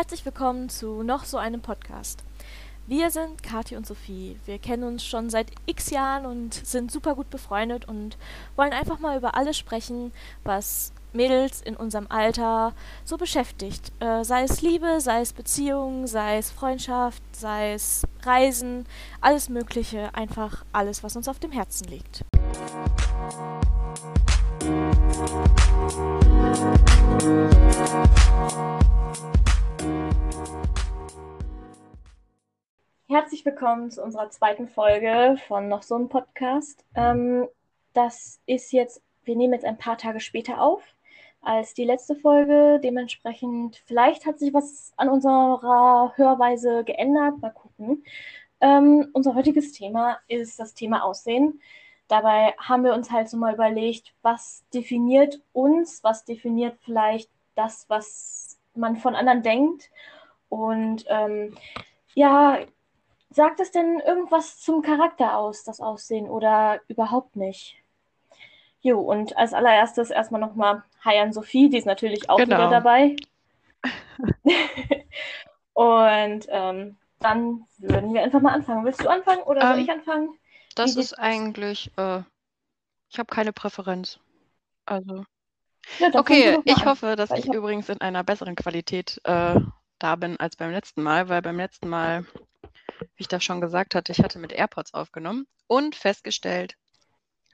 Herzlich willkommen zu noch so einem Podcast. Wir sind Kathi und Sophie. Wir kennen uns schon seit x Jahren und sind super gut befreundet und wollen einfach mal über alles sprechen, was Mädels in unserem Alter so beschäftigt. Äh, sei es Liebe, sei es Beziehung, sei es Freundschaft, sei es Reisen, alles Mögliche, einfach alles, was uns auf dem Herzen liegt. Herzlich willkommen zu unserer zweiten Folge von noch so einem Podcast. Ähm, das ist jetzt, wir nehmen jetzt ein paar Tage später auf als die letzte Folge. Dementsprechend, vielleicht hat sich was an unserer Hörweise geändert. Mal gucken. Ähm, unser heutiges Thema ist das Thema Aussehen. Dabei haben wir uns halt so mal überlegt, was definiert uns, was definiert vielleicht das, was man von anderen denkt. Und ähm, ja, Sagt es denn irgendwas zum Charakter aus, das Aussehen, oder überhaupt nicht? Jo, und als allererstes erstmal nochmal Hi an Sophie, die ist natürlich auch genau. wieder dabei. und ähm, dann würden wir einfach mal anfangen. Willst du anfangen oder soll ähm, ich anfangen? Das ist eigentlich, äh, ich habe keine Präferenz. Also. Ja, okay, ich an. hoffe, dass ich, ich übrigens in einer besseren Qualität äh, da bin als beim letzten Mal, weil beim letzten Mal wie ich das schon gesagt hatte, ich hatte mit AirPods aufgenommen und festgestellt,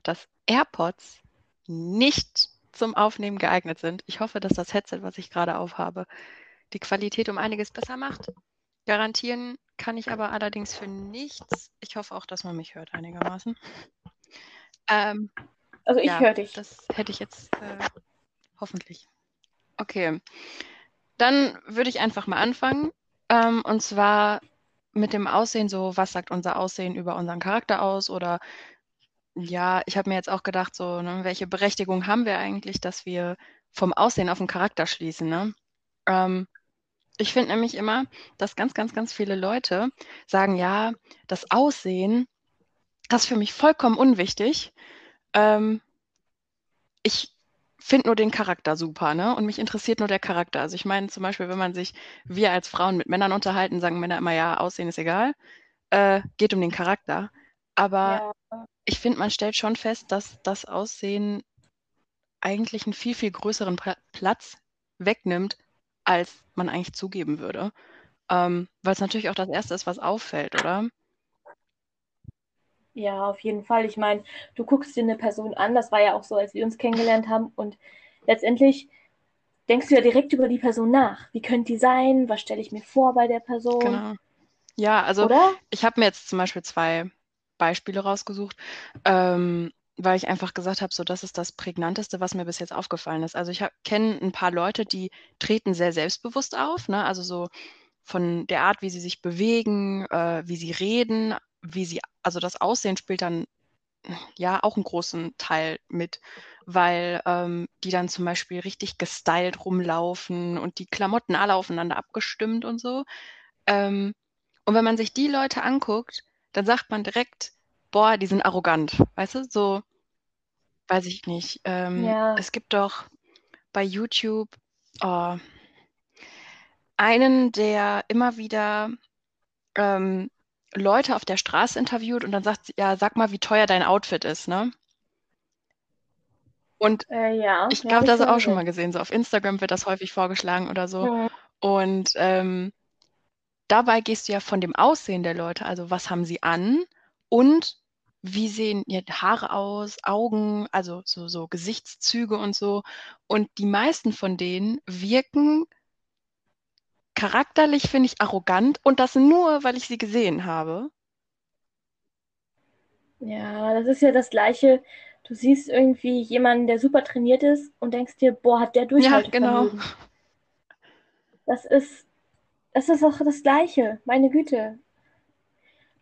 dass AirPods nicht zum Aufnehmen geeignet sind. Ich hoffe, dass das Headset, was ich gerade aufhabe, die Qualität um einiges besser macht. Garantieren kann ich aber allerdings für nichts. Ich hoffe auch, dass man mich hört einigermaßen. Ähm, also ich ja, höre dich. Das hätte ich jetzt äh, hoffentlich. Okay. Dann würde ich einfach mal anfangen. Ähm, und zwar mit dem Aussehen so, was sagt unser Aussehen über unseren Charakter aus? Oder ja, ich habe mir jetzt auch gedacht, so, ne, welche Berechtigung haben wir eigentlich, dass wir vom Aussehen auf den Charakter schließen, ne? Ähm, ich finde nämlich immer, dass ganz, ganz, ganz viele Leute sagen, ja, das Aussehen, das ist für mich vollkommen unwichtig. Ähm, ich finde nur den Charakter super, ne? Und mich interessiert nur der Charakter. Also ich meine zum Beispiel, wenn man sich, wir als Frauen mit Männern unterhalten, sagen Männer immer, ja, Aussehen ist egal. Äh, geht um den Charakter. Aber ja. ich finde, man stellt schon fest, dass das Aussehen eigentlich einen viel, viel größeren Platz wegnimmt, als man eigentlich zugeben würde. Ähm, Weil es natürlich auch das Erste ist, was auffällt, oder? Ja, auf jeden Fall. Ich meine, du guckst dir eine Person an, das war ja auch so, als wir uns kennengelernt haben. Und letztendlich denkst du ja direkt über die Person nach. Wie könnte die sein? Was stelle ich mir vor bei der Person? Genau. Ja, also Oder? ich habe mir jetzt zum Beispiel zwei Beispiele rausgesucht, ähm, weil ich einfach gesagt habe, so das ist das Prägnanteste, was mir bis jetzt aufgefallen ist. Also ich kenne ein paar Leute, die treten sehr selbstbewusst auf, ne? Also so von der Art, wie sie sich bewegen, äh, wie sie reden, wie sie, also das Aussehen spielt dann ja auch einen großen Teil mit, weil ähm, die dann zum Beispiel richtig gestylt rumlaufen und die Klamotten alle aufeinander abgestimmt und so. Ähm, und wenn man sich die Leute anguckt, dann sagt man direkt, boah, die sind arrogant, weißt du? So, weiß ich nicht. Ähm, ja. Es gibt doch bei YouTube oh, einen, der immer wieder ähm, Leute auf der Straße interviewt und dann sagt sie, ja, sag mal, wie teuer dein Outfit ist, ne? Und äh, ja, ich glaube, das auch schon mal gesehen. So auf Instagram wird das häufig vorgeschlagen oder so. Mhm. Und ähm, dabei gehst du ja von dem Aussehen der Leute, also was haben sie an und wie sehen ihre Haare aus, Augen, also so, so Gesichtszüge und so. Und die meisten von denen wirken charakterlich finde ich arrogant und das nur, weil ich sie gesehen habe. Ja, das ist ja das Gleiche. Du siehst irgendwie jemanden, der super trainiert ist und denkst dir, boah, hat der Durchhaltevermögen. Ja, genau. Das ist, das ist auch das Gleiche, meine Güte.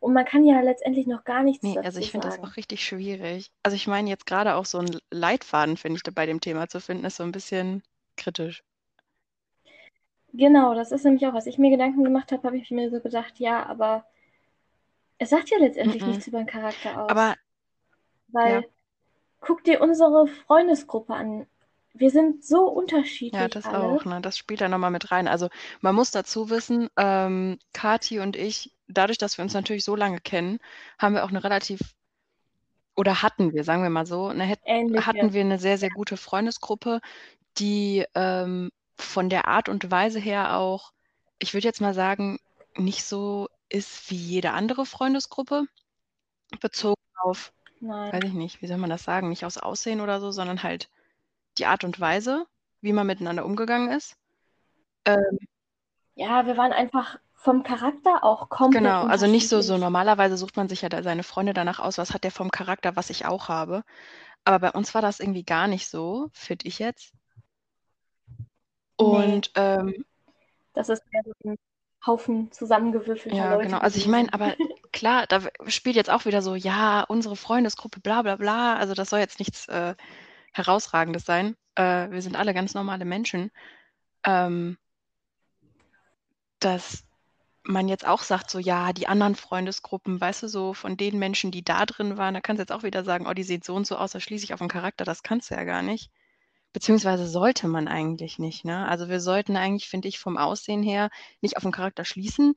Und man kann ja letztendlich noch gar nichts nee, also ich finde das auch richtig schwierig. Also ich meine jetzt gerade auch so ein Leitfaden, finde ich, bei dem Thema zu finden, ist so ein bisschen kritisch. Genau, das ist nämlich auch, was ich mir Gedanken gemacht habe, habe ich mir so gedacht, ja, aber es sagt ja letztendlich mm -mm. nichts über den Charakter aus. Aber weil ja. guck dir unsere Freundesgruppe an. wir sind so unterschiedlich. Ja, das alle. auch, ne? Das spielt da nochmal mit rein. Also man muss dazu wissen, ähm, Kati und ich, dadurch, dass wir uns natürlich so lange kennen, haben wir auch eine relativ, oder hatten wir, sagen wir mal so, eine, hatten wir eine sehr, sehr gute Freundesgruppe, die ähm, von der Art und Weise her auch, ich würde jetzt mal sagen, nicht so ist wie jede andere Freundesgruppe, bezogen auf, Nein. weiß ich nicht, wie soll man das sagen, nicht aus Aussehen oder so, sondern halt die Art und Weise, wie man miteinander umgegangen ist. Ähm, Ja, wir waren einfach vom Charakter auch komplett genau, also nicht so, so normalerweise sucht man sich ja da seine Freunde danach aus, was hat der vom Charakter, was ich auch habe. Aber bei uns war das irgendwie gar nicht so, finde ich jetzt. Nee. Und ähm, Das ist mehr so ein Haufen zusammengewürfelter ja, Leute genau. Also ich meine, aber klar, da spielt jetzt auch wieder so, ja, unsere Freundesgruppe, bla bla bla. Also das soll jetzt nichts äh, Herausragendes sein. Äh, wir sind alle ganz normale Menschen. Ähm, dass man jetzt auch sagt, so ja, die anderen Freundesgruppen, weißt du, so von den Menschen, die da drin waren, da kannst du jetzt auch wieder sagen, oh, die sieht so und so aus, da schließe ich auf den Charakter, das kannst du ja gar nicht. Beziehungsweise sollte man eigentlich nicht, ne? Also wir sollten eigentlich, finde ich, vom Aussehen her nicht auf den Charakter schließen.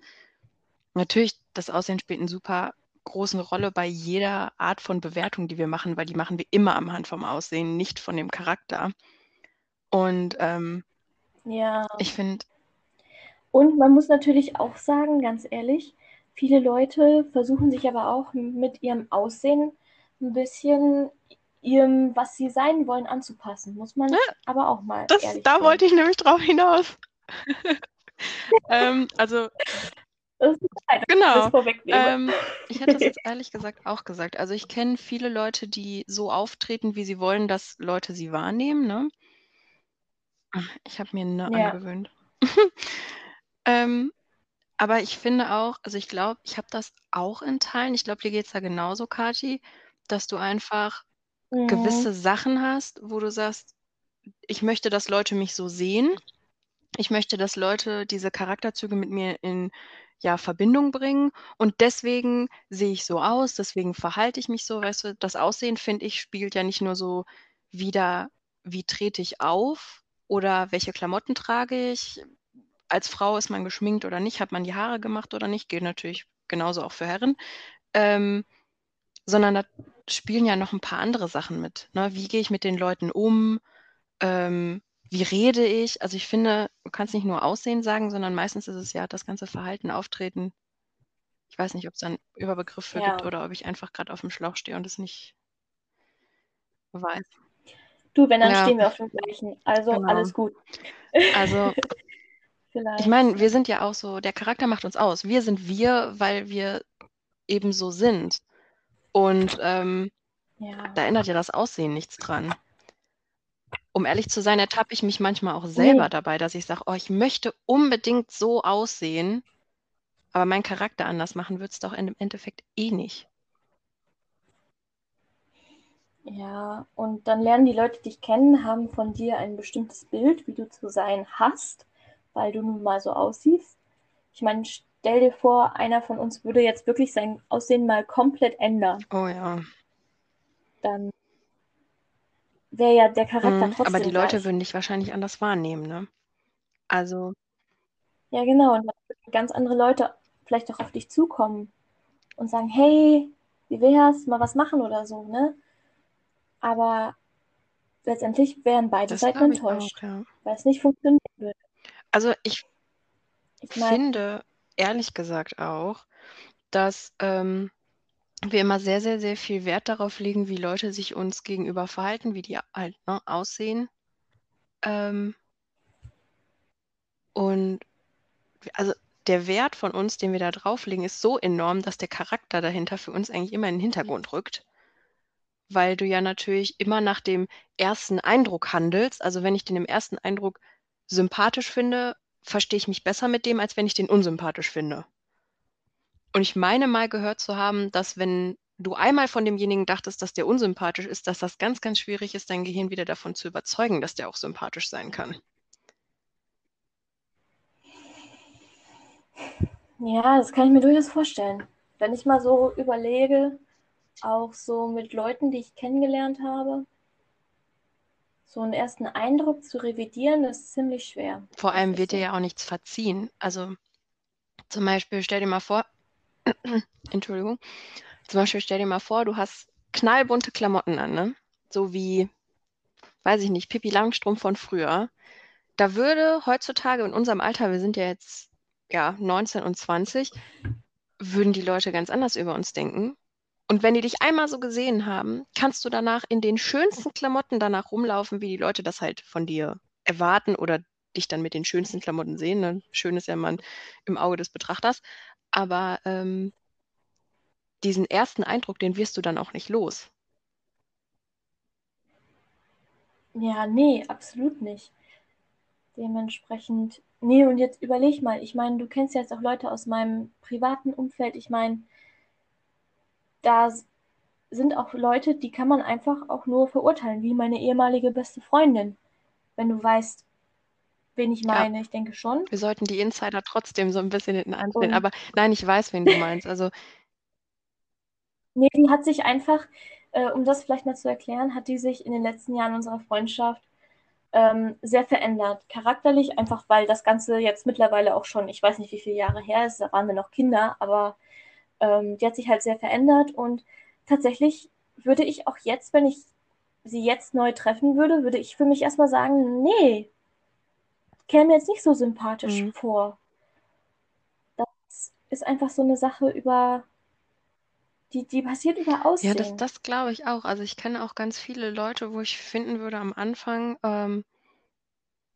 Natürlich, das Aussehen spielt eine super große Rolle bei jeder Art von Bewertung, die wir machen, weil die machen wir immer am Hand vom Aussehen, nicht von dem Charakter. Und ähm, Ja. ich finde, Und man muss natürlich auch sagen, ganz ehrlich, viele Leute versuchen sich aber auch mit ihrem Aussehen ein bisschen ihrem, was sie sein wollen, anzupassen. Muss man Ja, aber auch mal das, da sein. wollte ich nämlich drauf hinaus. ähm, also Das ist Genau. das. Ähm, ich hätte das jetzt ehrlich gesagt auch gesagt. Also ich kenne viele Leute, die so auftreten, wie sie wollen, dass Leute sie wahrnehmen. Ne? Ich habe mir eine Ja. angewöhnt. ähm, aber ich finde auch, also ich glaube, ich habe das auch in Teilen. Ich glaube, dir geht es da genauso, Kati, dass du einfach Mhm. gewisse Sachen hast, wo du sagst, ich möchte, dass Leute mich so sehen. Ich möchte, dass Leute diese Charakterzüge mit mir in ja, Verbindung bringen. Und deswegen sehe ich so aus, deswegen verhalte ich mich so, weißt du, das Aussehen, finde ich, spiegelt ja nicht nur so wieder, wie trete ich auf oder welche Klamotten trage ich. Als Frau ist man geschminkt oder nicht, hat man die Haare gemacht oder nicht, gilt natürlich genauso auch für Herren. Ähm, sondern da spielen ja noch ein paar andere Sachen mit. Ne? Wie gehe ich mit den Leuten um? Ähm, wie rede ich? Also ich finde, du kannst nicht nur Aussehen sagen, sondern meistens ist es ja das ganze Verhalten, Auftreten. Ich weiß nicht, ob es da einen Überbegriff für Ja. gibt oder ob ich einfach gerade auf dem Schlauch stehe und es nicht weiß. Du, wenn, dann Ja. stehen wir auf dem gleichen. Also Genau. alles gut. Also ich meine, wir sind ja auch so, der Charakter macht uns aus. Wir sind wir, weil wir eben so sind. Und ähm, ja. da ändert ja das Aussehen nichts dran. Um ehrlich zu sein, ertappe ich mich manchmal auch selber Nee. dabei, dass ich sage, oh, ich möchte unbedingt so aussehen, aber meinen Charakter anders machen wird es doch im Endeffekt eh nicht. Ja, und dann lernen die Leute dich kennen, haben von dir ein bestimmtes Bild, wie du zu sein hast, weil du nun mal so aussiehst. Ich meine, stell dir vor, einer von uns würde jetzt wirklich sein Aussehen mal komplett ändern. Oh ja. Dann wäre ja der Charakter Mhm, trotzdem aber die Leute gleich. würden dich wahrscheinlich anders wahrnehmen, ne? Also, Ja, genau. Und dann würden ganz andere Leute vielleicht auch auf dich zukommen und sagen, hey, wie wär's, mal was machen oder so, ne? Aber letztendlich wären beide das Seiten enttäuscht, auch, ja. weil es nicht funktionieren würde. Also ich Ich meine, finde ehrlich gesagt auch, dass ähm, wir immer sehr, sehr, sehr viel Wert darauf legen, wie Leute sich uns gegenüber verhalten, wie die halt ne, aussehen. Ähm, und also der Wert von uns, den wir da drauflegen, ist so enorm, dass der Charakter dahinter für uns eigentlich immer in den Hintergrund rückt. Weil du ja natürlich immer nach dem ersten Eindruck handelst. Also wenn ich den im ersten Eindruck sympathisch finde, verstehe ich mich besser mit dem, als wenn ich den unsympathisch finde. Und ich meine mal gehört zu haben, dass wenn du einmal von demjenigen dachtest, dass der unsympathisch ist, dass das ganz, ganz schwierig ist, dein Gehirn wieder davon zu überzeugen, dass der auch sympathisch sein kann. ja, das kann ich mir durchaus vorstellen. Wenn ich mal so überlege, auch so mit Leuten, die ich kennengelernt habe, so einen ersten Eindruck zu revidieren, ist ziemlich schwer. Vor allem wird dir ja auch nichts verziehen. Also zum Beispiel, stell dir mal vor, Entschuldigung, zum Beispiel stell dir mal vor, du hast knallbunte Klamotten an, ne? So wie, weiß ich nicht, Pippi Langstrumpf von früher. Da würde heutzutage in unserem Alter, wir sind ja jetzt ja 19 und 20, würden die Leute ganz anders über uns denken. Und wenn die dich einmal so gesehen haben, kannst du danach in den schönsten Klamotten danach rumlaufen, wie die Leute das halt von dir erwarten oder dich dann mit den schönsten Klamotten sehen. Ne? Schön ist ja man im Auge des Betrachters. Aber ähm, diesen ersten Eindruck, den wirst du dann auch nicht los. Ja, nee, absolut nicht. Dementsprechend, nee, und jetzt überleg mal, ich meine, du kennst ja jetzt auch Leute aus meinem privaten Umfeld, ich meine, da sind auch Leute, die kann man einfach auch nur verurteilen, wie meine ehemalige beste Freundin, wenn du weißt, wen ich Ja. meine, ich denke schon. Wir sollten die Insider trotzdem so ein bisschen hinten anstellen. Aber nein, ich weiß, wen du meinst. Also nee, die hat sich einfach, äh, um das vielleicht mal zu erklären, hat die sich in den letzten Jahren unserer Freundschaft ähm, sehr verändert. Charakterlich, einfach weil das Ganze jetzt mittlerweile auch schon, ich weiß nicht, wie viele Jahre her ist, da waren wir noch Kinder, aber ähm, die hat sich halt sehr verändert und tatsächlich würde ich auch jetzt, wenn ich sie jetzt neu treffen würde, würde ich für mich erstmal sagen, nee, käme mir jetzt nicht so sympathisch Mhm. vor. Das ist einfach so eine Sache über, die, die passiert über ja, das, Aussehen. das glaube ich auch. Also ich kenne auch ganz viele Leute, wo ich finden würde am Anfang, ähm,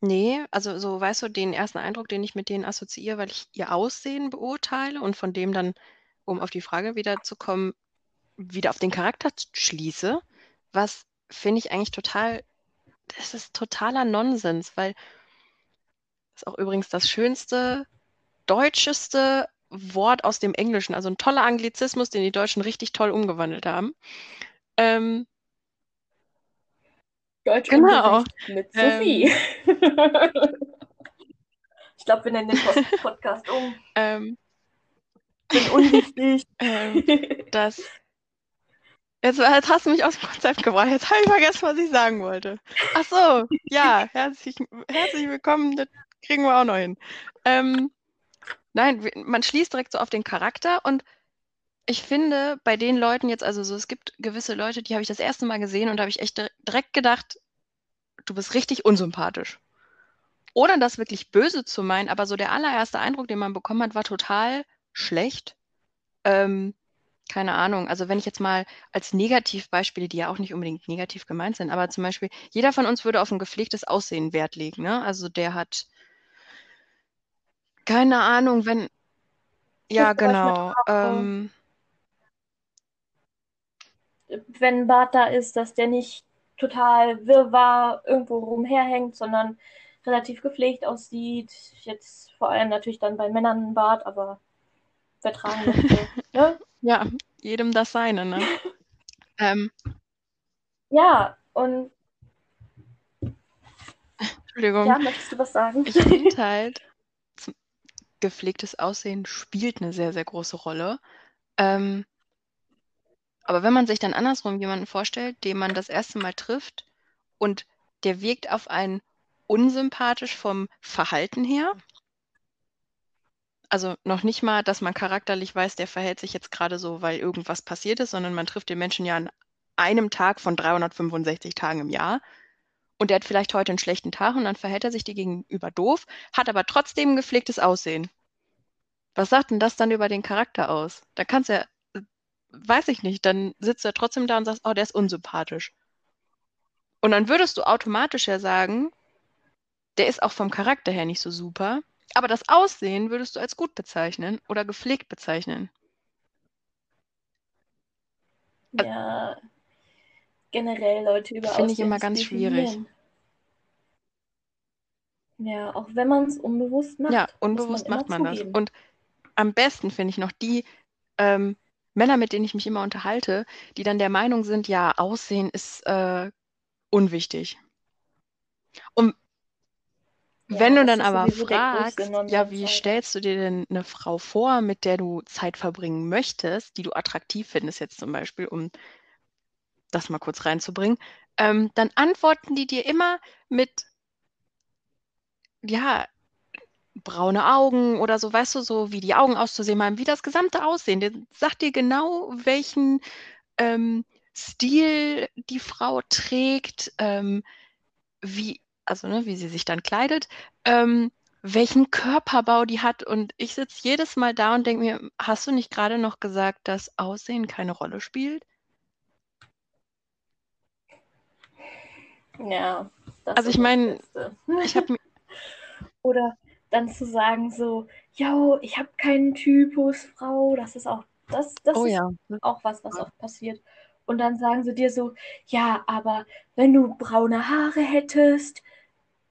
nee, also so, weißt du, den ersten Eindruck, den ich mit denen assoziiere, weil ich ihr Aussehen beurteile und von dem dann, um auf die Frage wieder zu kommen, wieder auf den Charakter schließe, was finde ich eigentlich total, das ist totaler Nonsens, weil das ist auch übrigens das schönste, deutscheste Wort aus dem Englischen, also ein toller Anglizismus, den die Deutschen richtig toll umgewandelt haben. Ähm, Deutsch genau. mit Sophie. Ähm, ich glaube, wir nennen den Post Podcast um. ähm, Bin unwichtig. ähm, das. Jetzt, jetzt hast du mich aus dem Konzept gebracht. Jetzt habe ich vergessen, was ich sagen wollte. Ach so, ja, herzlich, herzlich willkommen. Das kriegen wir auch noch hin. Ähm, nein, man schließt direkt so auf den Charakter und ich finde bei den Leuten jetzt, also so, es gibt gewisse Leute, die habe ich das erste Mal gesehen und da habe ich echt dir- direkt gedacht, du bist richtig unsympathisch. Ohne das wirklich böse zu meinen, aber so der allererste Eindruck, den man bekommen hat, war total schlecht. Ähm, keine Ahnung, also wenn ich jetzt mal als Negativbeispiele, die ja auch nicht unbedingt negativ gemeint sind, aber zum Beispiel, jeder von uns würde auf ein gepflegtes Aussehen Wert legen, ne? Also der hat, keine Ahnung, wenn, ja, genau, ähm, Wenn ein Bart da ist, dass der nicht total wirrwarr irgendwo rumherhängt, sondern relativ gepflegt aussieht. Jetzt vor allem natürlich dann bei Männern ein Bart, aber wer tragen möchte. ne? ja, jedem das seine, ne? Ähm, Ja, und Entschuldigung. ja, möchtest du was sagen? Ich finde halt, gepflegtes Aussehen spielt eine sehr, sehr große Rolle. Ähm, aber wenn man sich dann andersrum jemanden vorstellt, den man das erste Mal trifft und der wirkt auf einen unsympathisch vom Verhalten her, also noch nicht mal, dass man charakterlich weiß, der verhält sich jetzt gerade so, weil irgendwas passiert ist, sondern man trifft den Menschen ja an einem Tag von 365 Tagen im Jahr. Und der hat vielleicht heute einen schlechten Tag und dann verhält er sich dir gegenüber doof, hat aber trotzdem ein gepflegtes Aussehen. Was sagt denn das dann über den Charakter aus? Da kannst du ja, weiß ich nicht, dann sitzt er trotzdem da und sagst, oh, der ist unsympathisch. Und dann würdest du automatisch ja sagen, der ist auch vom Charakter her nicht so super, aber das Aussehen würdest du als gut bezeichnen oder gepflegt bezeichnen. Ja, generell Leute über Finde ich Aussehen immer ganz schwierig. Ja, auch wenn man es unbewusst macht, Ja, man unbewusst immer macht man das. zugeben. Und am besten finde ich noch die ähm, Männer, mit denen ich mich immer unterhalte, die dann der Meinung sind, ja, Aussehen ist äh, unwichtig. Und wenn Ja, du das dann aber fragst, ja, wie Alter. stellst du dir denn eine Frau vor, mit der du Zeit verbringen möchtest, die du attraktiv findest jetzt zum Beispiel, um das mal kurz reinzubringen, ähm, dann antworten die dir immer mit, ja, braune Augen oder so, weißt du, so wie die Augen auszusehen haben, wie das gesamte Aussehen. Der sagt dir genau, welchen ähm, Stil die Frau trägt, ähm, wie, also ne, wie sie sich dann kleidet, ähm, welchen Körperbau die hat. Und ich sitze jedes Mal da und denke mir, hast du nicht gerade noch gesagt, dass Aussehen keine Rolle spielt? Ja. also ich meine, ich habe oder dann zu sagen so, ja, ich habe keinen Typus Frau, das ist auch das, das oh, ist ja. auch was, was oft passiert. Und dann sagen sie dir so, ja, aber wenn du braune Haare hättest,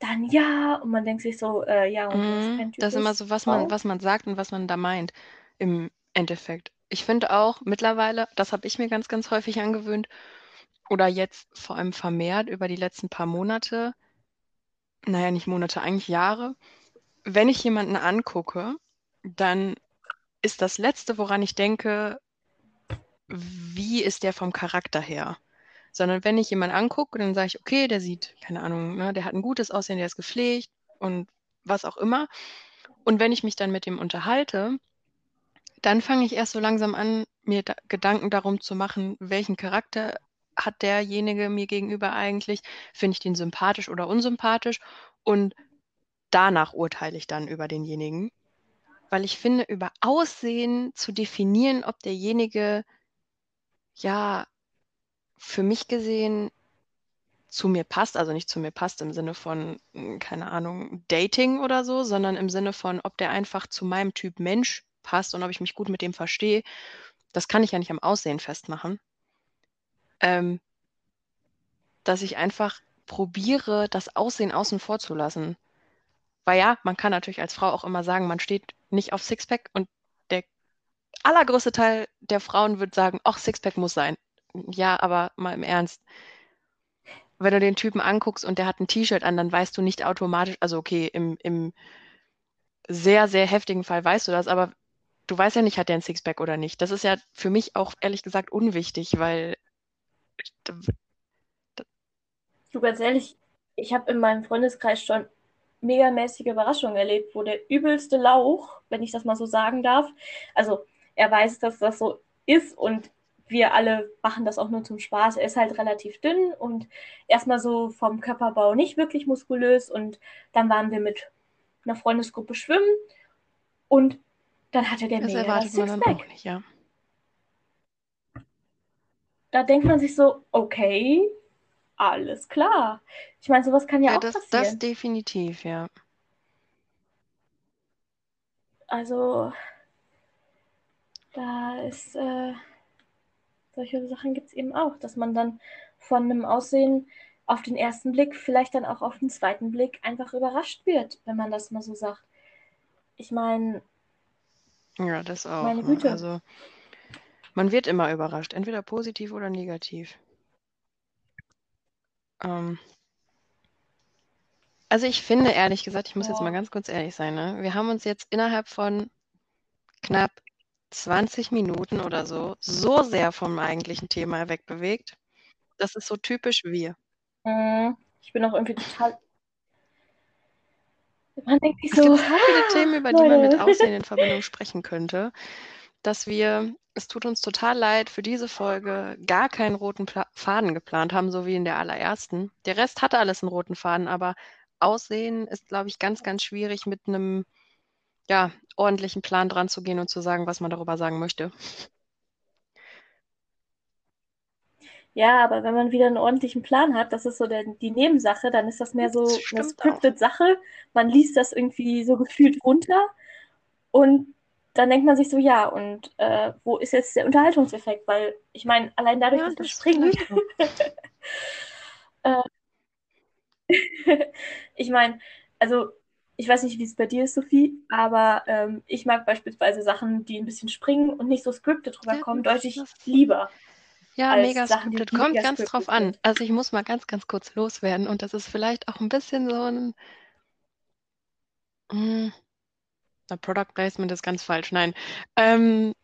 dann ja. Und man denkt sich so, äh, ja, und mm, Das ist immer so, was man, was man sagt und was man da meint im Endeffekt. Ich finde auch mittlerweile, das habe ich mir ganz, ganz häufig angewöhnt, oder jetzt vor allem vermehrt über die letzten paar Monate, naja, nicht Monate, eigentlich Jahre, wenn ich jemanden angucke, dann ist das Letzte, woran ich denke, wie ist der vom Charakter her? Sondern wenn ich jemanden angucke, dann sage ich, okay, der sieht, keine Ahnung, ne, der hat ein gutes Aussehen, der ist gepflegt und was auch immer. Und wenn ich mich dann mit dem unterhalte, dann fange ich erst so langsam an, mir da Gedanken darum zu machen, welchen Charakter hat derjenige mir gegenüber eigentlich? Finde ich den sympathisch oder unsympathisch? Und danach urteile ich dann über denjenigen. Weil ich finde, über Aussehen zu definieren, ob derjenige ja für mich gesehen zu mir passt, also nicht zu mir passt im Sinne von, hm, keine Ahnung, Dating oder so, sondern im Sinne von, ob der einfach zu meinem Typ Mensch passt und ob ich mich gut mit dem verstehe, das kann ich ja nicht am Aussehen festmachen. Ähm, dass ich einfach probiere, das Aussehen außen vor zu lassen. Weil ja, man kann natürlich als Frau auch immer sagen, man steht nicht auf Sixpack und der allergrößte Teil der Frauen wird sagen, ach, Sixpack muss sein. Ja, aber mal im Ernst. Wenn du den Typen anguckst und der hat ein T-Shirt an, dann weißt du nicht automatisch, also okay, im, im sehr, sehr heftigen Fall weißt du das, aber du weißt ja nicht, hat der ein Sixpack oder nicht. Das ist ja für mich auch ehrlich gesagt unwichtig, weil Du, ganz ehrlich, ich habe in meinem Freundeskreis schon megamäßige Überraschungen erlebt, wo der übelste Lauch, wenn ich das mal so sagen darf, also er weiß, dass das so ist und wir alle machen das auch nur zum Spaß. Er ist halt relativ dünn und erstmal so vom Körperbau nicht wirklich muskulös und dann waren wir mit einer Freundesgruppe schwimmen und dann hatte der das mega dann auch nicht, ja. Da denkt man sich so, okay, alles klar. Ich meine, sowas kann ja, Ja, auch das, passieren. das definitiv, ja. Also, da ist, äh, solche Sachen gibt es eben auch, dass man dann von einem Aussehen auf den ersten Blick, vielleicht dann auch auf den zweiten Blick einfach überrascht wird, wenn man das mal so sagt. Ich meine, Ja, das auch. meine Ne? Güte. Also man wird immer überrascht, entweder positiv oder negativ. Ähm, also ich finde ehrlich gesagt, ich muss jetzt mal Ja. ganz kurz ehrlich sein, ne? Wir haben uns jetzt innerhalb von knapp 20 Minuten oder so so sehr vom eigentlichen Thema wegbewegt. Das ist so typisch wir. Mhm. Ich bin auch irgendwie total. Man denkt sich Es so, gibt so viele Themen, über die man mit. Aussehen in Verbindung sprechen könnte, dass wir, es tut uns total leid, für diese Folge gar keinen roten Pla Faden geplant haben, so wie in der allerersten. Der Rest hatte alles einen roten Faden, aber Aussehen ist, glaube ich, ganz, ganz schwierig mit einem ja, ordentlichen Plan dran zu gehen und zu sagen, was man darüber sagen möchte. Ja, aber wenn man wieder einen ordentlichen Plan hat, das ist so der, die Nebensache, dann ist das mehr so Das eine auch. scripted Sache. Man liest das irgendwie so gefühlt runter und dann denkt man sich so, ja, und äh, wo ist jetzt der Unterhaltungseffekt? Weil ich meine, allein dadurch, Ja, dass wir das springen, vielleicht auch. äh, ich meine, also ich weiß nicht, wie es bei dir ist, Sophie, aber ähm, ich mag beispielsweise Sachen, die ein bisschen springen und nicht so scripted Ja, rüberkommen, das- deutlich lieber. Ja, mega Sachen, scripted. Kommt ganz drauf an. Also ich muss mal ganz, ganz kurz loswerden und das ist vielleicht auch ein bisschen so ein hm, na, Product Placement ist ganz falsch. Nein. Ähm,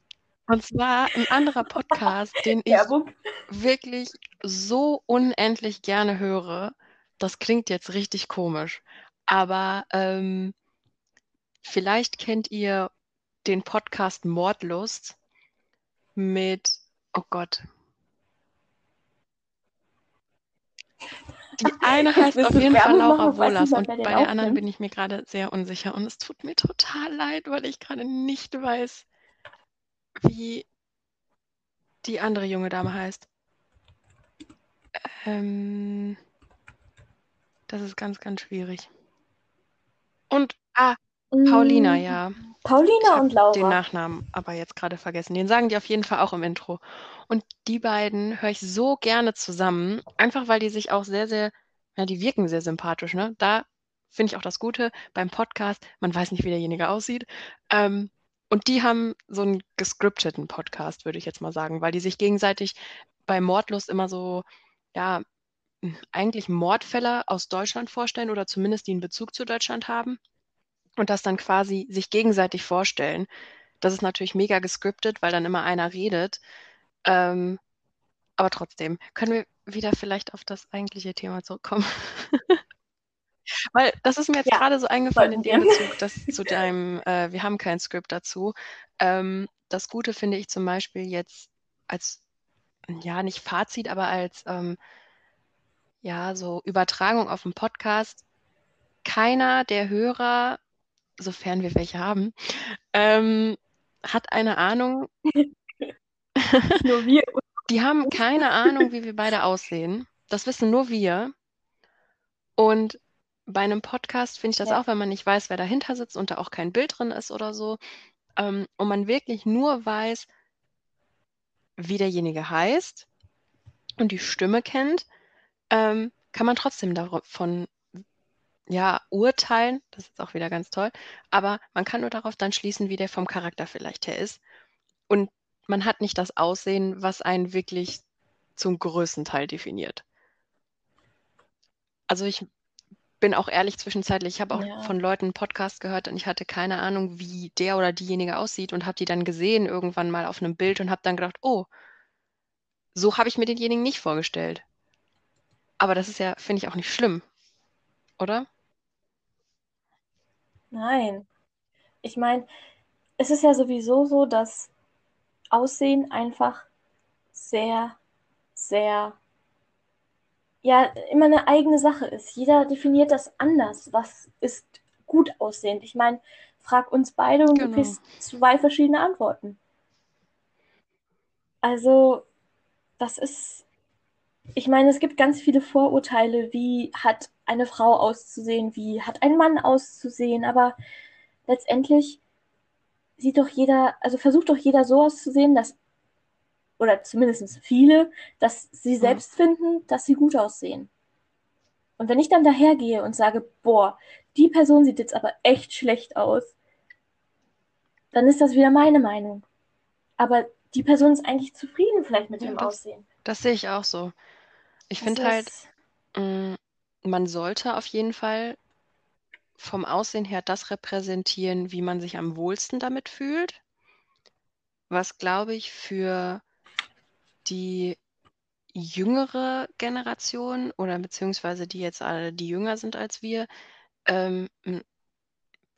und zwar ein anderer Podcast, den ich Werbung. wirklich so unendlich gerne höre, das klingt jetzt richtig komisch, aber ähm, vielleicht kennt ihr den Podcast Mordlust mit, oh Gott. Die eine heißt auf jeden Fall Laura Wohlers und bei der anderen bin ich mir gerade sehr unsicher und es tut mir total leid, weil ich gerade nicht weiß, wie die andere junge Dame heißt. Ähm, das ist ganz, ganz schwierig. Und, ah, Paulina, mm, ja. Paulina und Laura. Den Nachnamen aber jetzt gerade vergessen. Den sagen die auf jeden Fall auch im Intro. Und die beiden höre ich so gerne zusammen, einfach weil die sich auch sehr, sehr, ja, die wirken sehr sympathisch. Ne? Da finde ich auch das Gute beim Podcast, man weiß nicht, wie derjenige aussieht. Ähm, und die haben so einen gescripteten Podcast, würde ich jetzt mal sagen, weil die sich gegenseitig bei Mordlust immer so, ja, eigentlich Mordfälle aus Deutschland vorstellen oder zumindest die einen Bezug zu Deutschland haben und das dann quasi sich gegenseitig vorstellen. Das ist natürlich mega gescriptet, weil dann immer einer redet. Ähm, aber trotzdem, können wir wieder vielleicht auf das eigentliche Thema zurückkommen? Weil das ist mir jetzt ja, gerade so eingefallen in dem Bezug, dass zu deinem, äh, wir haben kein Skript dazu. Ähm, das Gute finde ich zum Beispiel jetzt als, ja, nicht Fazit, aber als, ähm, ja, so Übertragung auf dem Podcast. Keiner der Hörer, sofern wir welche haben, ähm, hat eine Ahnung. nur wir. Die haben keine Ahnung, wie wir beide aussehen. Das wissen nur wir. Und bei einem Podcast finde ich das ja. auch, wenn man nicht weiß, wer dahinter sitzt und da auch kein Bild drin ist oder so, ähm, und man wirklich nur weiß, wie derjenige heißt und die Stimme kennt, ähm, kann man trotzdem davon ja urteilen. Das ist auch wieder ganz toll. Aber man kann nur darauf dann schließen, wie der vom Charakter vielleicht her ist. Und man hat nicht das Aussehen, was einen wirklich zum größten Teil definiert. Also ich bin auch ehrlich zwischenzeitlich, ich habe auch ja. von Leuten einen Podcast gehört und ich hatte keine Ahnung, wie der oder diejenige aussieht und habe die dann gesehen irgendwann mal auf einem Bild und habe dann gedacht, oh, so habe ich mir denjenigen nicht vorgestellt. Aber das ist ja, finde ich, auch nicht schlimm, oder? Nein. Ich meine, es ist ja sowieso so, dass Aussehen einfach sehr, sehr ja immer eine eigene Sache ist. Jeder definiert das anders. Was ist gut aussehend? Ich meine, frag uns beide und genau. du kriegst zwei verschiedene Antworten. Also, das ist. Ich meine, es gibt ganz viele Vorurteile, wie hat eine Frau auszusehen, wie hat ein Mann auszusehen, aber letztendlich sieht doch jeder, also versucht doch jeder so auszusehen, dass oder zumindest viele, dass sie selbst mhm. finden, dass sie gut aussehen. Und wenn ich dann dahergehe und sage, boah, die Person sieht jetzt aber echt schlecht aus, dann ist das wieder meine Meinung. Aber die Person ist eigentlich zufrieden vielleicht mit ja, dem das, Aussehen. Das sehe ich auch so. Ich finde halt, mh, mm, man sollte auf jeden Fall vom Aussehen her das repräsentieren, wie man sich am wohlsten damit fühlt. Was, glaube ich, für die jüngere Generation oder beziehungsweise die jetzt alle, die jünger sind als wir, ähm,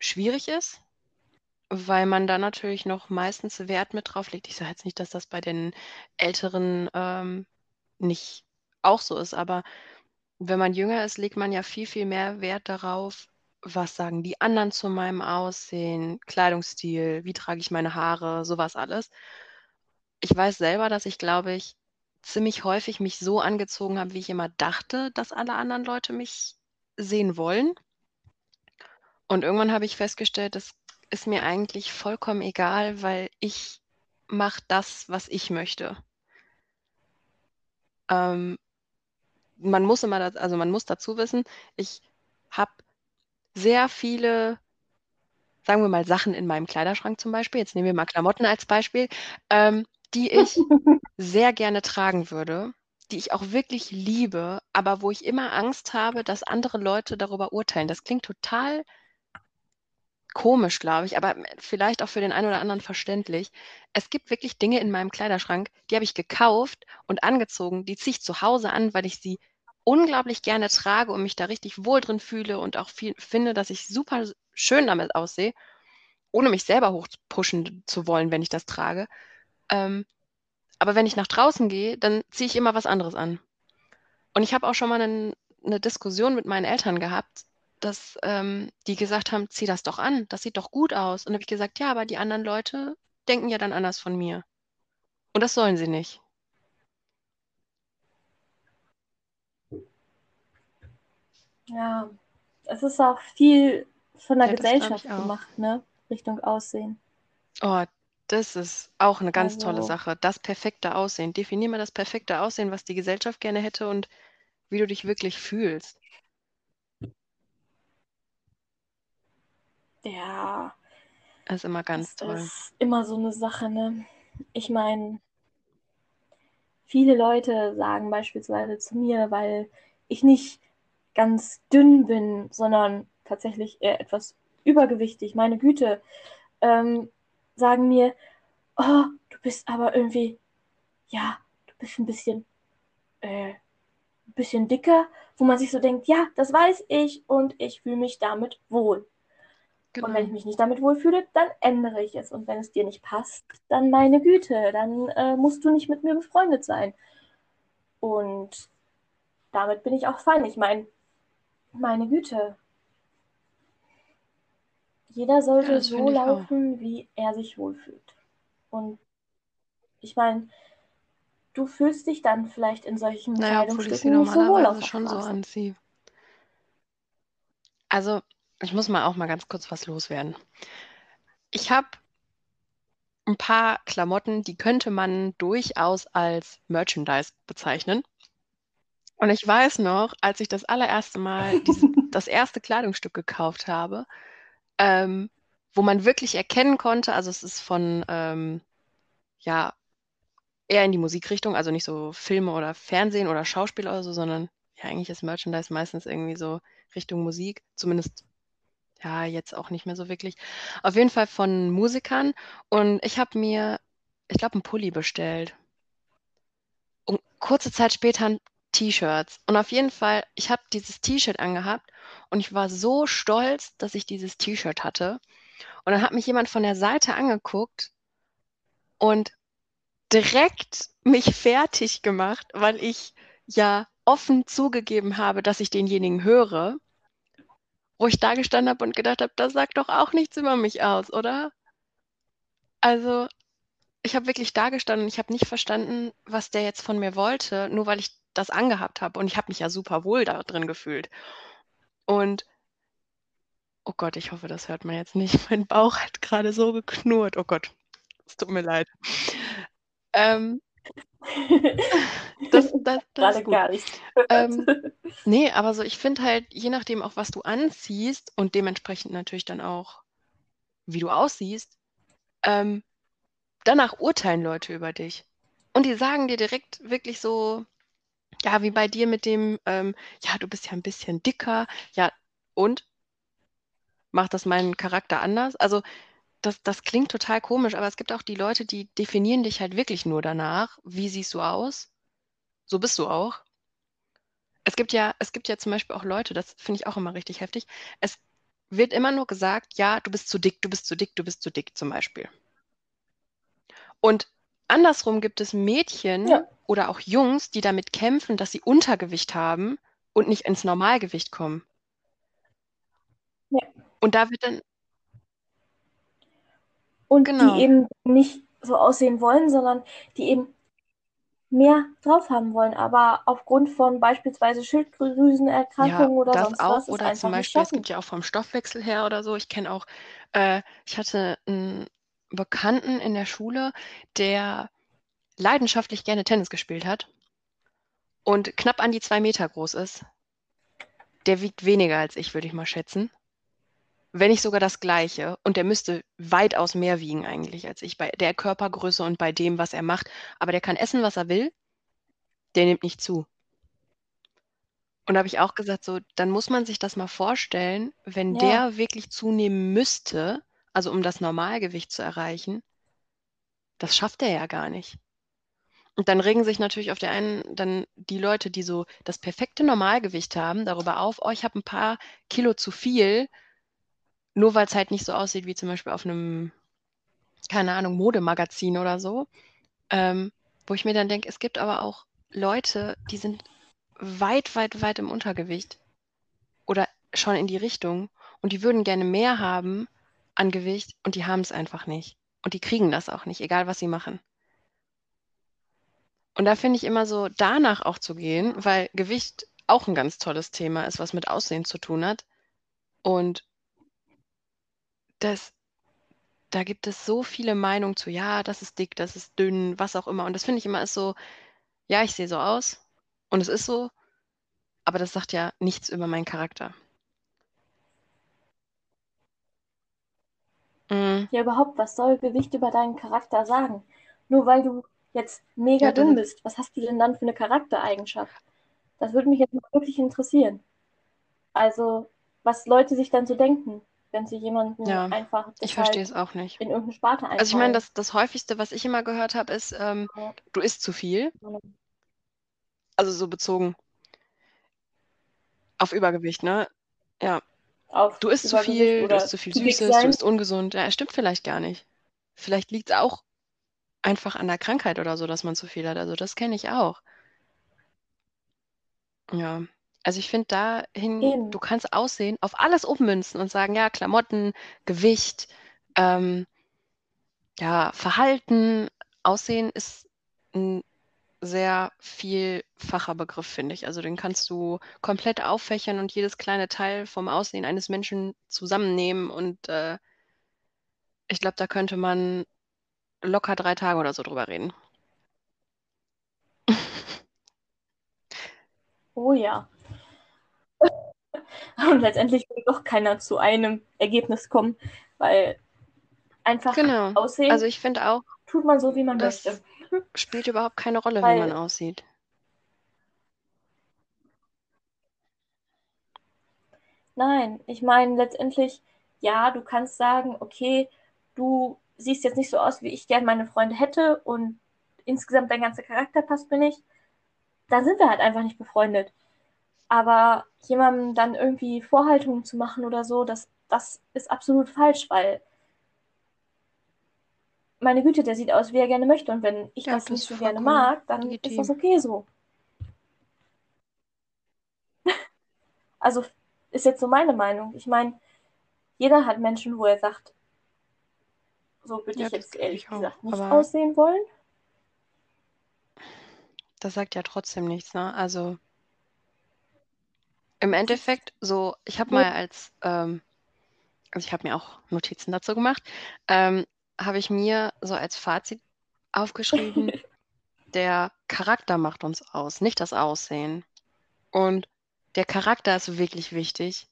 schwierig ist, weil man da natürlich noch meistens Wert mit drauf legt. Ich sage jetzt nicht, dass das bei den Älteren ähm, nicht auch so ist, aber wenn man jünger ist, legt man ja viel, viel mehr Wert darauf, was sagen die anderen zu meinem Aussehen, Kleidungsstil, wie trage ich meine Haare, sowas alles ich weiß selber, dass ich, glaube ich, ziemlich häufig mich so angezogen habe, wie ich immer dachte, dass alle anderen Leute mich sehen wollen. Und irgendwann habe ich festgestellt, das ist mir eigentlich vollkommen egal, weil ich mache das, was ich möchte. Ähm, man muss immer, also man muss dazu wissen, ich habe sehr viele, sagen wir mal, Sachen in meinem Kleiderschrank zum Beispiel. Jetzt nehmen wir mal Klamotten als Beispiel. Ähm, die ich sehr gerne tragen würde, die ich auch wirklich liebe, aber wo ich immer Angst habe, dass andere Leute darüber urteilen. Das klingt total komisch, glaube ich, aber vielleicht auch für den einen oder anderen verständlich. Es gibt wirklich Dinge in meinem Kleiderschrank, die habe ich gekauft und angezogen, die ziehe ich zu Hause an, weil ich sie unglaublich gerne trage und mich da richtig wohl drin fühle und auch viel, finde, dass ich super schön damit aussehe, ohne mich selber hochpushen zu wollen, wenn ich das trage. Ähm, aber wenn ich nach draußen gehe, dann ziehe ich immer was anderes an. Und ich habe auch schon mal einen, eine Diskussion mit meinen Eltern gehabt, dass ähm, die gesagt haben, zieh das doch an, das sieht doch gut aus. Und habe ich gesagt, ja, aber die anderen Leute denken ja dann anders von mir. Und das sollen sie nicht. Ja, es ist auch viel von der ja, Gesellschaft gemacht, ne? Richtung Aussehen. Oh, das ist auch eine ganz also, tolle Sache. Das perfekte Aussehen. Definier mal das perfekte Aussehen, was die Gesellschaft gerne hätte und wie du dich wirklich fühlst. Ja. Das ist immer ganz das toll. Das ist immer so eine Sache, ne? Ich meine, viele Leute sagen beispielsweise zu mir, weil ich nicht ganz dünn bin, sondern tatsächlich eher etwas übergewichtig, meine Güte, ähm, sagen mir, oh, du bist aber irgendwie, ja, du bist ein bisschen, äh, ein bisschen dicker, wo man sich so denkt, ja, das weiß ich und ich fühle mich damit wohl. Genau. Und wenn ich mich nicht damit wohlfühle, dann ändere ich es. Und wenn es dir nicht passt, dann meine Güte, dann äh, musst du nicht mit mir befreundet sein. Und damit bin ich auch fein. Ich meine, meine Güte. Jeder sollte ja, so laufen, wie er sich wohlfühlt. Und ich meine, du fühlst dich dann vielleicht in solchen naja, Kleidungsstücken nicht so wohl auf schon so anziehe. Also ich muss mal auch mal ganz kurz was loswerden. Ich habe ein paar Klamotten, die könnte man durchaus als Merchandise bezeichnen. Und ich weiß noch, als ich das allererste Mal diese, das erste Kleidungsstück gekauft habe, ähm, wo man wirklich erkennen konnte, also es ist von, ähm, ja, eher in die Musikrichtung, also nicht so Filme oder Fernsehen oder Schauspiel oder so, sondern ja, eigentlich ist Merchandise meistens irgendwie so Richtung Musik, zumindest ja, jetzt auch nicht mehr so wirklich. Auf jeden Fall von Musikern. Und ich habe mir, ich glaube, einen Pulli bestellt. Und kurze Zeit später T-Shirts. Und auf jeden Fall, ich habe dieses T-Shirt angehabt und ich war so stolz, dass ich dieses T-Shirt hatte. Und dann hat mich jemand von der Seite angeguckt und direkt mich fertig gemacht, weil ich ja offen zugegeben habe, dass ich denjenigen höre wo ich da gestanden habe und gedacht habe, das sagt doch auch nichts über mich aus, oder? Also, ich habe wirklich da gestanden und ich habe nicht verstanden, was der jetzt von mir wollte, nur weil ich das angehabt habe. Und ich habe mich ja super wohl da drin gefühlt. Und oh Gott, ich hoffe, das hört man jetzt nicht. Mein Bauch hat gerade so geknurrt. Oh Gott, es tut mir leid. Ähm, das, das, das ist gut. gar nicht. Ähm, nee, aber so, ich finde halt, je nachdem auch, was du anziehst und dementsprechend natürlich dann auch, wie du aussiehst, ähm, danach urteilen Leute über dich. Und die sagen dir direkt wirklich so, ja, wie bei dir mit dem, ähm, ja, du bist ja ein bisschen dicker, ja, und? Macht das meinen Charakter anders? Also, das, das klingt total komisch, aber es gibt auch die Leute, die definieren dich halt wirklich nur danach. Wie siehst du aus? So bist du auch. Es gibt ja, es gibt ja zum Beispiel auch Leute, das finde ich auch immer richtig heftig. Es wird immer nur gesagt, ja, du bist zu dick, du bist zu dick, du bist zu dick zum Beispiel. Und andersrum gibt es Mädchen ja. oder auch Jungs, die damit kämpfen, dass sie Untergewicht haben und nicht ins Normalgewicht kommen. Ja. Und da wird dann, und genau. die eben nicht so aussehen wollen, sondern die eben mehr drauf haben wollen, aber aufgrund von beispielsweise Schilddrüsenerkrankungen ja, oder das sonst auch, was. Oder zum Beispiel, es gibt ja auch vom Stoffwechsel her oder so. Ich kenne auch, äh, ich hatte einen Bekannten in der Schule, der leidenschaftlich gerne Tennis gespielt hat und knapp an die zwei Meter groß ist. Der wiegt weniger als ich, würde ich mal schätzen wenn nicht sogar das Gleiche. Und der müsste weitaus mehr wiegen eigentlich als ich bei der Körpergröße und bei dem, was er macht. Aber der kann essen, was er will. Der nimmt nicht zu. Und da habe ich auch gesagt, so, dann muss man sich das mal vorstellen, wenn Ja. der wirklich zunehmen müsste, also um das Normalgewicht zu erreichen, das schafft er ja gar nicht. Und dann regen sich natürlich auf der einen dann die Leute, die so das perfekte Normalgewicht haben, darüber auf, oh, ich habe ein paar Kilo zu viel, nur weil es halt nicht so aussieht wie zum Beispiel auf einem, keine Ahnung, Modemagazin oder so. Ähm, wo ich mir dann denke, es gibt aber auch Leute, die sind weit, weit, weit im Untergewicht oder schon in die Richtung und die würden gerne mehr haben an Gewicht und die haben es einfach nicht. Und die kriegen das auch nicht, egal was sie machen. Und da finde ich immer so, danach auch zu gehen, weil Gewicht auch ein ganz tolles Thema ist, was mit Aussehen zu tun hat. Und das, da gibt es so viele Meinungen zu, ja, das ist dick, das ist dünn, was auch immer. Und das finde ich immer ist so, ja, ich sehe so aus und es ist so, aber das sagt ja nichts über meinen Charakter. Mhm. Ja, überhaupt, was soll Gewicht über deinen Charakter sagen? Nur weil du jetzt mega Ja, dünn bist, was hast du denn dann für eine Charaktereigenschaft? Das würde mich jetzt wirklich interessieren. Also, was Leute sich dann so denken, wenn sie jemanden Ja, einfach Ich verstehe es auch nicht. in irgendeine Sparte einfallen. Also ich meine, das, das häufigste, was ich immer gehört habe, ist, ähm, Ja. du isst zu viel. Also so bezogen auf Übergewicht, ne? Ja, auf du isst zu viel, du isst zu viel Süßes, du sein. isst ungesund. Ja, stimmt vielleicht gar nicht. Vielleicht liegt es auch einfach an der Krankheit oder so, dass man zu viel hat. Also das kenne ich auch. Ja, also ich finde dahin, Eben. du kannst Aussehen auf alles ummünzen und sagen, ja, Klamotten, Gewicht, ähm, ja, Verhalten, Aussehen ist ein sehr vielfacher Begriff, finde ich. Also den kannst du komplett auffächern und jedes kleine Teil vom Aussehen eines Menschen zusammennehmen. Und äh, ich glaube, da könnte man locker drei Tage oder so drüber reden. Oh ja. Und letztendlich will doch keiner zu einem Ergebnis kommen, weil einfach Genau. aussehen Also ich finde auch, tut man so, wie man das möchte. spielt überhaupt keine Rolle, wie Weil- man aussieht. Nein, ich meine letztendlich, ja, du kannst sagen, okay, du siehst jetzt nicht so aus, wie ich gern meine Freunde hätte und insgesamt dein ganzer Charakter passt mir nicht. Dann sind wir halt einfach nicht befreundet. Aber jemandem dann irgendwie Vorhaltungen zu machen oder so, das, das ist absolut falsch, weil meine Güte, der sieht aus, wie er gerne möchte. Und wenn ich Ja, das das nicht so gerne mag, dann legitim. ist das okay so. Also ist jetzt so meine Meinung. Ich meine, jeder hat Menschen, wo er sagt, so würde Ja, ich jetzt ehrlich ich auch. gesagt nicht aussehen wollen. Das sagt ja trotzdem nichts, ne? Also im Endeffekt, so, ich habe mal als, ähm, also ich habe mir auch Notizen dazu gemacht, ähm, habe ich mir so als Fazit aufgeschrieben, der Charakter macht uns aus, nicht das Aussehen. Und der Charakter ist wirklich wichtig,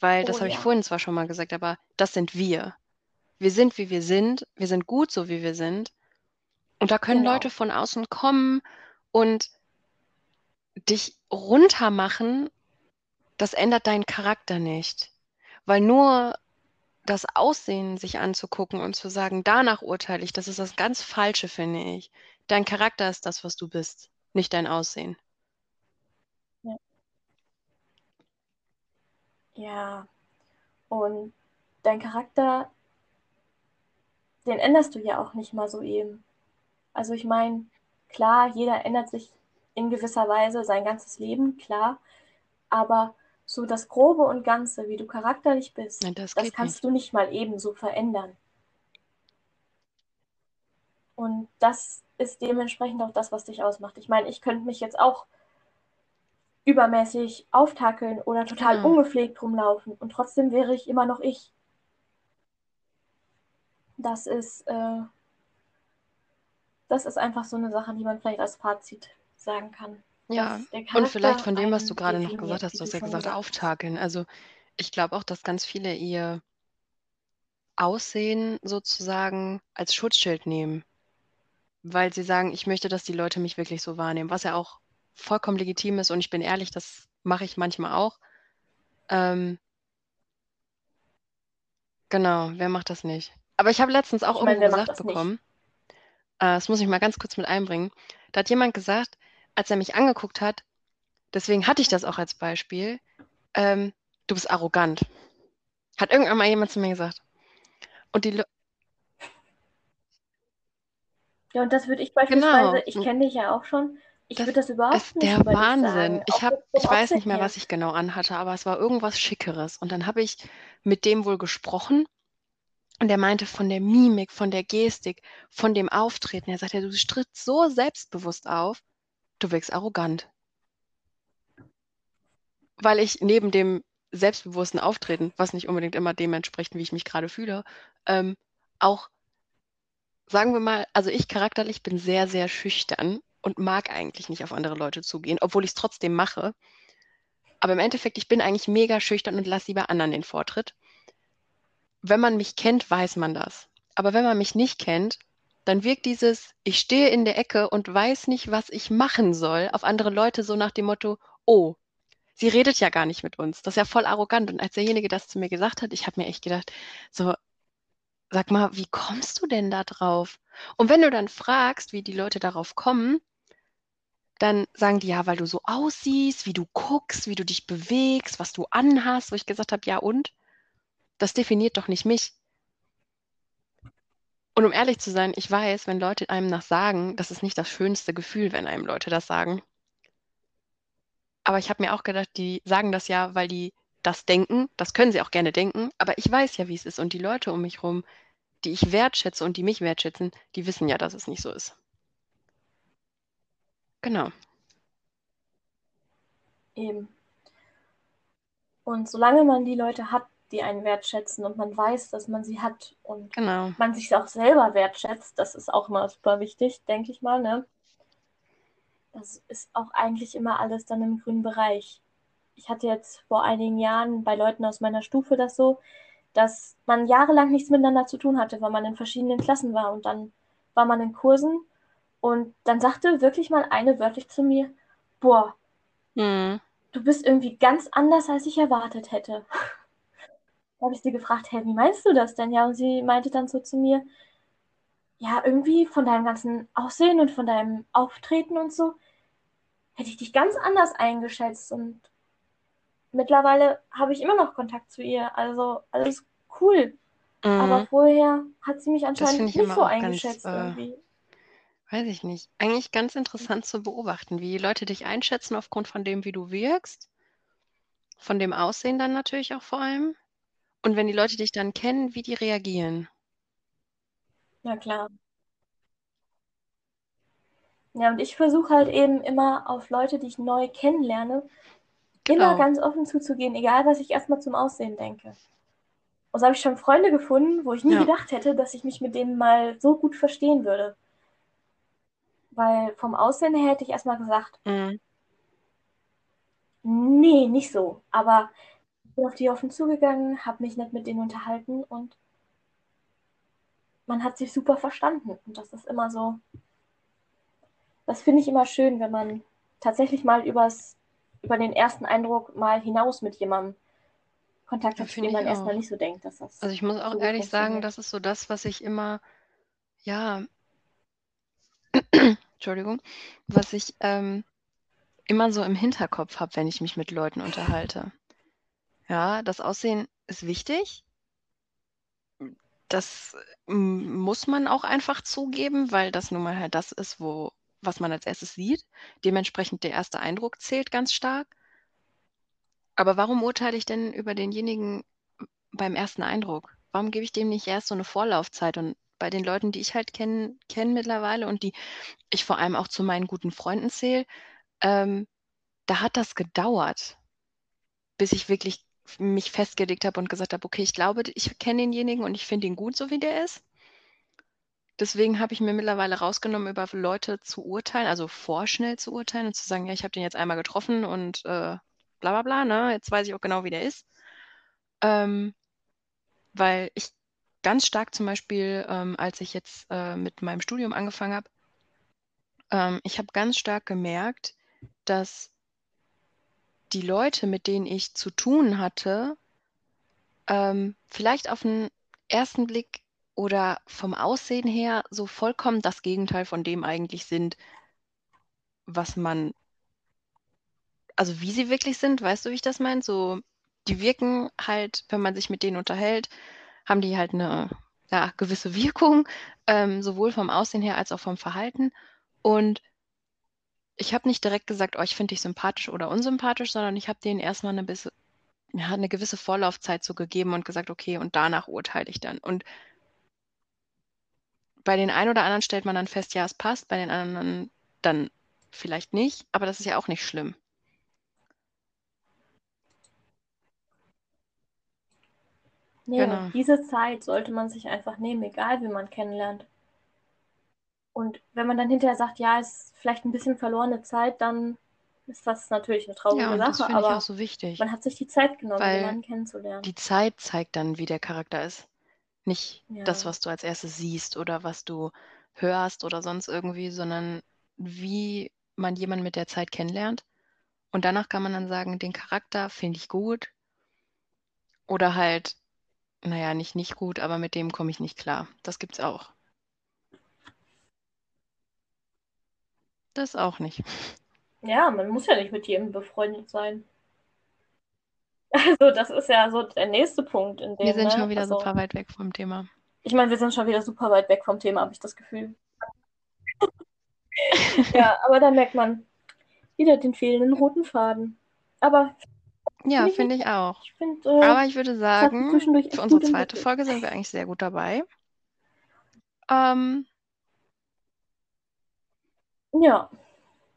weil, das Oh habe ich ja. vorhin zwar schon mal gesagt, aber das sind wir. Wir sind, wie wir sind, wir sind gut, so wie wir sind. Und da können Genau. Leute von außen kommen und dich runtermachen, das ändert deinen Charakter nicht. Weil nur das Aussehen sich anzugucken und zu sagen, danach urteile ich, das ist das ganz Falsche, finde ich. Dein Charakter ist das, was du bist, nicht dein Aussehen. Ja. Und dein Charakter, den änderst du ja auch nicht mal so eben. Also ich meine, klar, jeder ändert sich in gewisser Weise sein ganzes Leben, klar. Aber so das Grobe und Ganze, wie du charakterlich bist, Ja, das das kannst nicht. du nicht mal eben so verändern. Und das ist dementsprechend auch das, was dich ausmacht. Ich meine, ich könnte mich jetzt auch übermäßig auftakeln oder total Genau. ungepflegt rumlaufen und trotzdem wäre ich immer noch ich. Das ist, äh, das ist einfach so eine Sache, die man vielleicht als Fazit sagen kann. Ja, dass der und vielleicht von dem, was du einen gerade noch definiert, gesagt hast, wie du hast ja schon gesagt, gesagt auftakeln. Also ich glaube auch, dass ganz viele ihr Aussehen sozusagen als Schutzschild nehmen, weil sie sagen, ich möchte, dass die Leute mich wirklich so wahrnehmen, was ja auch vollkommen legitim ist. Und ich bin ehrlich, das mache ich manchmal auch. Ähm, genau, wer macht das nicht? Aber ich habe letztens auch Ich meine, irgendwo wer macht gesagt das nicht? bekommen, äh, das muss ich mal ganz kurz mit einbringen, da hat jemand gesagt, als er mich angeguckt hat, deswegen hatte ich das auch als Beispiel, ähm, du bist arrogant. Hat irgendwann mal jemand zu mir gesagt. Und die Le Ja, und das würde ich beispielsweise, Genau. ich kenne dich ja auch schon, ich Das würde das überhaupt ist nicht der Wahnsinn. Ich vom ich weiß nicht mehr, was ich genau anhatte, aber es war irgendwas Schickeres. Und dann habe ich mit dem wohl gesprochen und der meinte von der Mimik, von der Gestik, von dem Auftreten. Er sagte, du trittst so selbstbewusst auf, du wirkst arrogant. Weil ich neben dem selbstbewussten Auftreten, was nicht unbedingt immer dem entspricht, wie ich mich gerade fühle, ähm, auch, sagen wir mal, also ich charakterlich bin sehr, sehr schüchtern und mag eigentlich nicht auf andere Leute zugehen, obwohl ich es trotzdem mache. Aber im Endeffekt, ich bin eigentlich mega schüchtern und lasse lieber anderen den Vortritt. Wenn man mich kennt, weiß man das. Aber wenn man mich nicht kennt, dann wirkt dieses, ich stehe in der Ecke und weiß nicht, was ich machen soll, auf andere Leute so nach dem Motto, oh, sie redet ja gar nicht mit uns. Das ist ja voll arrogant. Und als derjenige das zu mir gesagt hat, ich habe mir echt gedacht, so, sag mal, wie kommst du denn da drauf? Und wenn du dann fragst, wie die Leute darauf kommen, dann sagen die ja, weil du so aussiehst, wie du guckst, wie du dich bewegst, was du anhast, wo ich gesagt habe, ja und? Das definiert doch nicht mich. Und um ehrlich zu sein, ich weiß, wenn Leute einem das sagen, das ist nicht das schönste Gefühl, wenn einem Leute das sagen. Aber ich habe mir auch gedacht, die sagen das ja, weil die das denken. Das können sie auch gerne denken. Aber ich weiß ja, wie es ist. Und die Leute um mich herum, die ich wertschätze und die mich wertschätzen, die wissen ja, dass es nicht so ist. Genau. Eben. Und solange man die Leute hat, die einen wertschätzen und man weiß, dass man sie hat und Genau. man sich auch selber wertschätzt, das ist auch immer super wichtig, denke ich mal, ne? Das ist auch eigentlich immer alles dann im grünen Bereich. Ich hatte jetzt vor einigen Jahren bei Leuten aus meiner Stufe das so, dass man jahrelang nichts miteinander zu tun hatte, weil man in verschiedenen Klassen war und dann war man in Kursen und dann sagte wirklich mal eine wörtlich zu mir, boah, Hm. du bist irgendwie ganz anders, als ich erwartet hätte. Habe ich sie gefragt, hey, wie meinst du das denn? Ja, und sie meinte dann so zu mir, ja, irgendwie von deinem ganzen Aussehen und von deinem Auftreten und so, hätte ich dich ganz anders eingeschätzt. Und mittlerweile habe ich immer noch Kontakt zu ihr. Also alles cool. Mhm. Aber vorher hat sie mich anscheinend nicht so auch ganz, eingeschätzt äh, irgendwie. weiß ich nicht. Eigentlich ganz interessant zu beobachten, wie Leute dich einschätzen aufgrund von dem, wie du wirkst. Von dem Aussehen dann natürlich auch vor allem. Und wenn die Leute dich dann kennen, wie die reagieren. Ja, klar. Ja, und ich versuche halt eben immer auf Leute, die ich neu kennenlerne, immer Genau. ganz offen zuzugehen, egal was ich erstmal zum Aussehen denke. Und so habe ich schon Freunde gefunden, wo ich nie Ja. gedacht hätte, dass ich mich mit denen mal so gut verstehen würde. Weil vom Aussehen her hätte ich erstmal gesagt, Mhm. nee, nicht so. Aber bin auf die offen zugegangen, habe mich nett mit denen unterhalten und man hat sich super verstanden. Und das ist immer so, das finde ich immer schön, wenn man tatsächlich mal übers, über den ersten Eindruck mal hinaus mit jemandem Kontakt hat, dem man erstmal nicht so denkt, dass das Also ich muss auch ehrlich sagen, das ist so das, was ich immer, ja, Entschuldigung, was ich ähm, immer so im Hinterkopf habe, wenn ich mich mit Leuten unterhalte. Ja, das Aussehen ist wichtig. Das muss man auch einfach zugeben, weil das nun mal halt das ist, wo, was man als erstes sieht. Dementsprechend der erste Eindruck zählt ganz stark. Aber warum urteile ich denn über denjenigen beim ersten Eindruck? Warum gebe ich dem nicht erst so eine Vorlaufzeit? Und bei den Leuten, die ich halt kenne kenn mittlerweile und die ich vor allem auch zu meinen guten Freunden zähle, ähm, da hat das gedauert, bis ich wirklich mich festgelegt habe und gesagt habe, okay, ich glaube, ich kenne denjenigen und ich finde ihn gut, so wie der ist. Deswegen habe ich mir mittlerweile rausgenommen, über Leute zu urteilen, also vorschnell zu urteilen und zu sagen, ja, ich habe den jetzt einmal getroffen und äh, bla bla bla, ne? Jetzt weiß ich auch genau, wie der ist. Ähm, weil ich ganz stark zum Beispiel, ähm, als ich jetzt äh, mit meinem Studium angefangen habe, ähm, ich habe ganz stark gemerkt, dass die Leute, mit denen ich zu tun hatte, ähm, vielleicht auf den ersten Blick oder vom Aussehen her so vollkommen das Gegenteil von dem eigentlich sind, was man, also wie sie wirklich sind, weißt du, wie ich das meine? So, die wirken halt, wenn man sich mit denen unterhält, haben die halt eine ja, gewisse Wirkung, ähm, sowohl vom Aussehen her als auch vom Verhalten. Und ich habe nicht direkt gesagt, oh, ich finde dich sympathisch oder unsympathisch, sondern ich habe denen erstmal eine, bis, ja, eine gewisse Vorlaufzeit so gegeben und gesagt, okay, und danach urteile ich dann. Und bei den einen oder anderen stellt man dann fest, ja, es passt, bei den anderen dann vielleicht nicht, aber das ist ja auch nicht schlimm. Nee, genau. diese Zeit sollte man sich einfach nehmen, egal wie man kennenlernt. Und wenn man dann hinterher sagt, ja, ist vielleicht ein bisschen verlorene Zeit, dann ist das natürlich eine traurige ja, und Sache. Das aber ich auch so wichtig. Man hat sich die Zeit genommen, jemanden kennenzulernen. Die Zeit zeigt dann, wie der Charakter ist. Nicht ja. das, was du als erstes siehst oder was du hörst oder sonst irgendwie, sondern wie man jemanden mit der Zeit kennenlernt. Und danach kann man dann sagen, den Charakter finde ich gut. Oder halt, naja, nicht nicht gut, aber mit dem komme ich nicht klar. Das gibt's auch. Das auch nicht. Ja, man muss ja nicht mit jedem befreundet sein. Also, das ist ja so der nächste Punkt. In dem, wir sind ne? schon wieder also, super weit weg vom Thema. Ich meine, wir sind schon wieder super weit weg vom Thema, habe ich das Gefühl. ja, aber da merkt man wieder den fehlenden roten Faden. Aber. Ja, finde ich auch. Ich find, äh, aber ich würde sagen, für unsere zweite Folge sind wir eigentlich sehr gut dabei. Ähm, ja.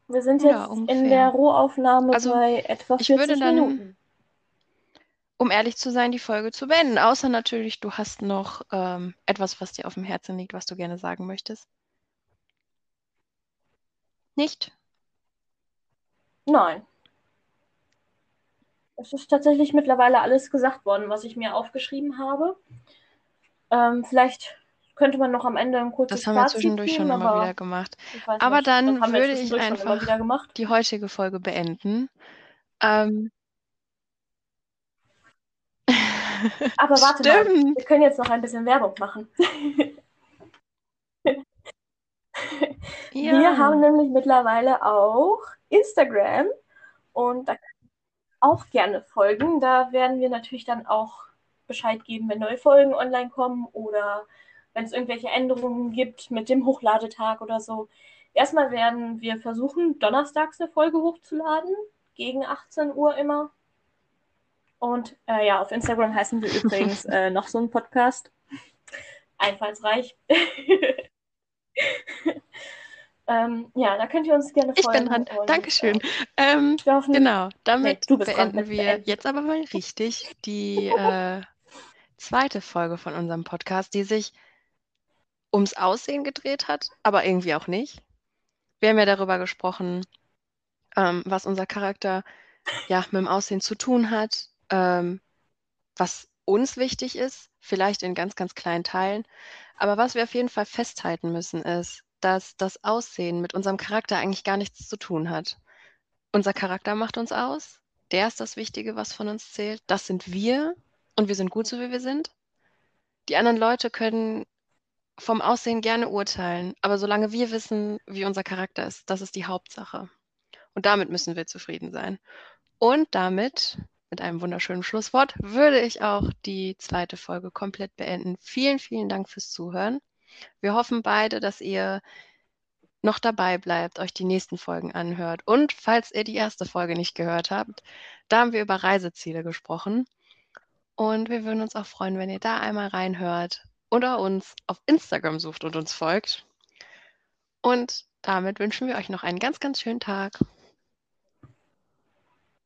Wir sind jetzt ja, in der Rohaufnahme also, bei etwa 40 ich würde dann, Minuten. Um ehrlich zu sein, die Folge zu beenden. Außer natürlich, du hast noch ähm, etwas, was dir auf dem Herzen liegt, was du gerne sagen möchtest. Nicht? Nein. Es ist tatsächlich mittlerweile alles gesagt worden, was ich mir aufgeschrieben habe. Ähm, vielleicht könnte man noch am Ende ein kurzes Das haben wir zwischendurch ziehen, schon immer wieder gemacht. Aber nicht, dann würde ich einfach die heutige Folge beenden. Ähm. Aber warte Stimmt. mal, wir können jetzt noch ein bisschen Werbung machen. ja. Wir haben nämlich mittlerweile auch Instagram und da auch gerne folgen. Da werden wir natürlich dann auch Bescheid geben, wenn neue Folgen online kommen oder wenn es irgendwelche Änderungen gibt mit dem Hochladetag oder so. Erstmal werden wir versuchen, donnerstags eine Folge hochzuladen, gegen 18 Uhr immer. Und äh, ja, auf Instagram heißen wir übrigens äh, noch so ein Podcast. Einfallsreich. ähm, ja, da könnt ihr uns gerne folgen. Ich bin dran. Und, Dankeschön. Äh, ähm, genau, damit nee, beenden wir beenden. jetzt aber mal richtig die äh, zweite Folge von unserem Podcast, die sich ums Aussehen gedreht hat, aber irgendwie auch nicht. Wir haben ja darüber gesprochen, ähm, was unser Charakter ja mit dem Aussehen zu tun hat, ähm, was uns wichtig ist, vielleicht in ganz, ganz kleinen Teilen. Aber was wir auf jeden Fall festhalten müssen, ist, dass das Aussehen mit unserem Charakter eigentlich gar nichts zu tun hat. Unser Charakter macht uns aus. Der ist das Wichtige, was von uns zählt. Das sind wir und wir sind gut so, wie wir sind. Die anderen Leute können vom Aussehen gerne urteilen, aber solange wir wissen, wie unser Charakter ist, das ist die Hauptsache. Und damit müssen wir zufrieden sein. Und damit, mit einem wunderschönen Schlusswort, würde ich auch die zweite Folge komplett beenden. Vielen, vielen Dank fürs Zuhören. Wir hoffen beide, dass ihr noch dabei bleibt, euch die nächsten Folgen anhört. Und falls ihr die erste Folge nicht gehört habt, da haben wir über Reiseziele gesprochen. Und wir würden uns auch freuen, wenn ihr da einmal reinhört oder uns auf Instagram sucht und uns folgt. Und damit wünschen wir euch noch einen ganz, ganz schönen Tag.